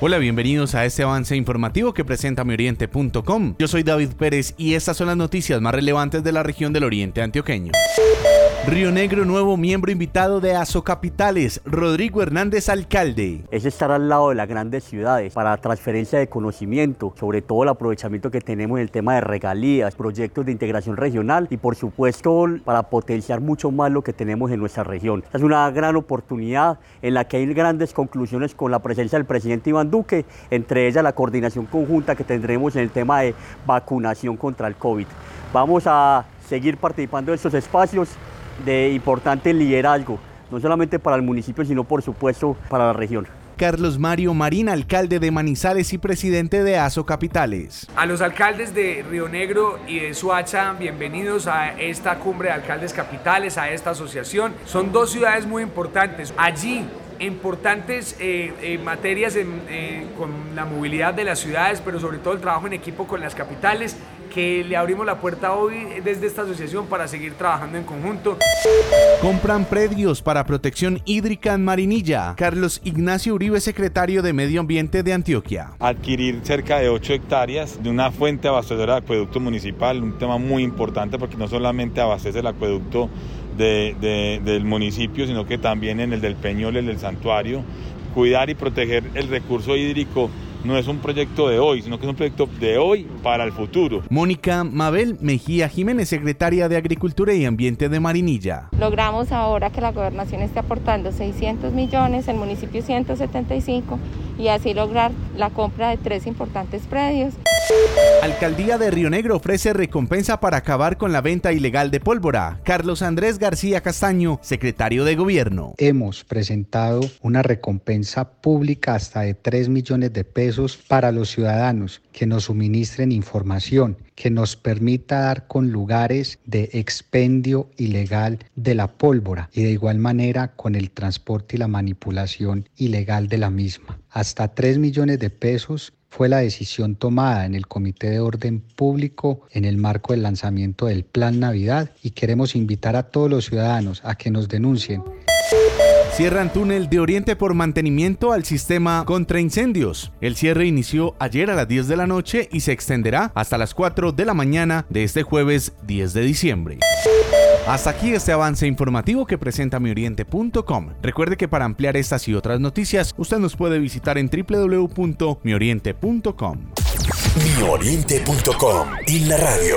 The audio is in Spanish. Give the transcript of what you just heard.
Hola, bienvenidos a este avance informativo que presenta mioriente.com. Yo soy David Pérez y estas son las noticias más relevantes de la región del Oriente Antioqueño. Río Negro, nuevo miembro invitado de ASO Capitales, Rodrigo Hernández Alcalde. Es estar al lado de las grandes ciudades para transferencia de conocimiento, sobre todo el aprovechamiento que tenemos en el tema de regalías, proyectos de integración regional y por supuesto para potenciar mucho más lo que tenemos en nuestra región. Es una gran oportunidad en la que hay grandes conclusiones con la presencia del presidente Iván Duque, entre ellas la coordinación conjunta que tendremos en el tema de vacunación contra el COVID. Vamos a seguir participando de estos espacios de importante liderazgo, no solamente para el municipio, sino por supuesto para la región. Carlos Mario Marín, alcalde de Manizales y presidente de ASO Capitales. A los alcaldes de Río Negro y de Suacha, bienvenidos a esta cumbre de alcaldes capitales, a esta asociación. Son dos ciudades muy importantes. Allí importantes eh, eh, materias eh, con la movilidad de las ciudades, pero sobre todo el trabajo en equipo con las capitales, que le abrimos la puerta hoy desde esta asociación para seguir trabajando en conjunto. Compran predios para protección hídrica en Marinilla. Carlos Ignacio Uribe, secretario de Medio Ambiente de Antioquia. Adquirir cerca de 8 hectáreas de una fuente abastecedora de acueducto municipal, un tema muy importante porque no solamente abastece el acueducto del municipio, sino que también en el del Peñol, el del santuario, cuidar y proteger el recurso hídrico no es un proyecto de hoy, sino que es un proyecto de hoy para el futuro. Mónica Mabel Mejía Jiménez, secretaria de Agricultura y Ambiente de Marinilla. Logramos ahora que la gobernación esté aportando 600 millones, el municipio 175 y así lograr la compra de tres importantes predios. Alcaldía de Río Negro ofrece recompensa para acabar con la venta ilegal de pólvora. Carlos Andrés García Castaño, secretario de Gobierno. Hemos presentado una recompensa pública hasta de 3 millones de pesos para los ciudadanos que nos suministren información que nos permita dar con lugares de expendio ilegal de la pólvora y de igual manera con el transporte y la manipulación ilegal de la misma. Hasta 3 millones de pesos fue la decisión tomada en el Comité de Orden Público en el marco del lanzamiento del Plan Navidad y queremos invitar a todos los ciudadanos a que nos denuncien. Cierran túnel de Oriente por mantenimiento al sistema contra incendios. El cierre inició ayer a las 10 de la noche y se extenderá hasta las 4 de la mañana de este jueves 10 de diciembre. Hasta aquí este avance informativo que presenta mioriente.com. Recuerde que para ampliar estas y otras noticias, usted nos puede visitar en www.mioriente.com. Mioriente.com en la radio.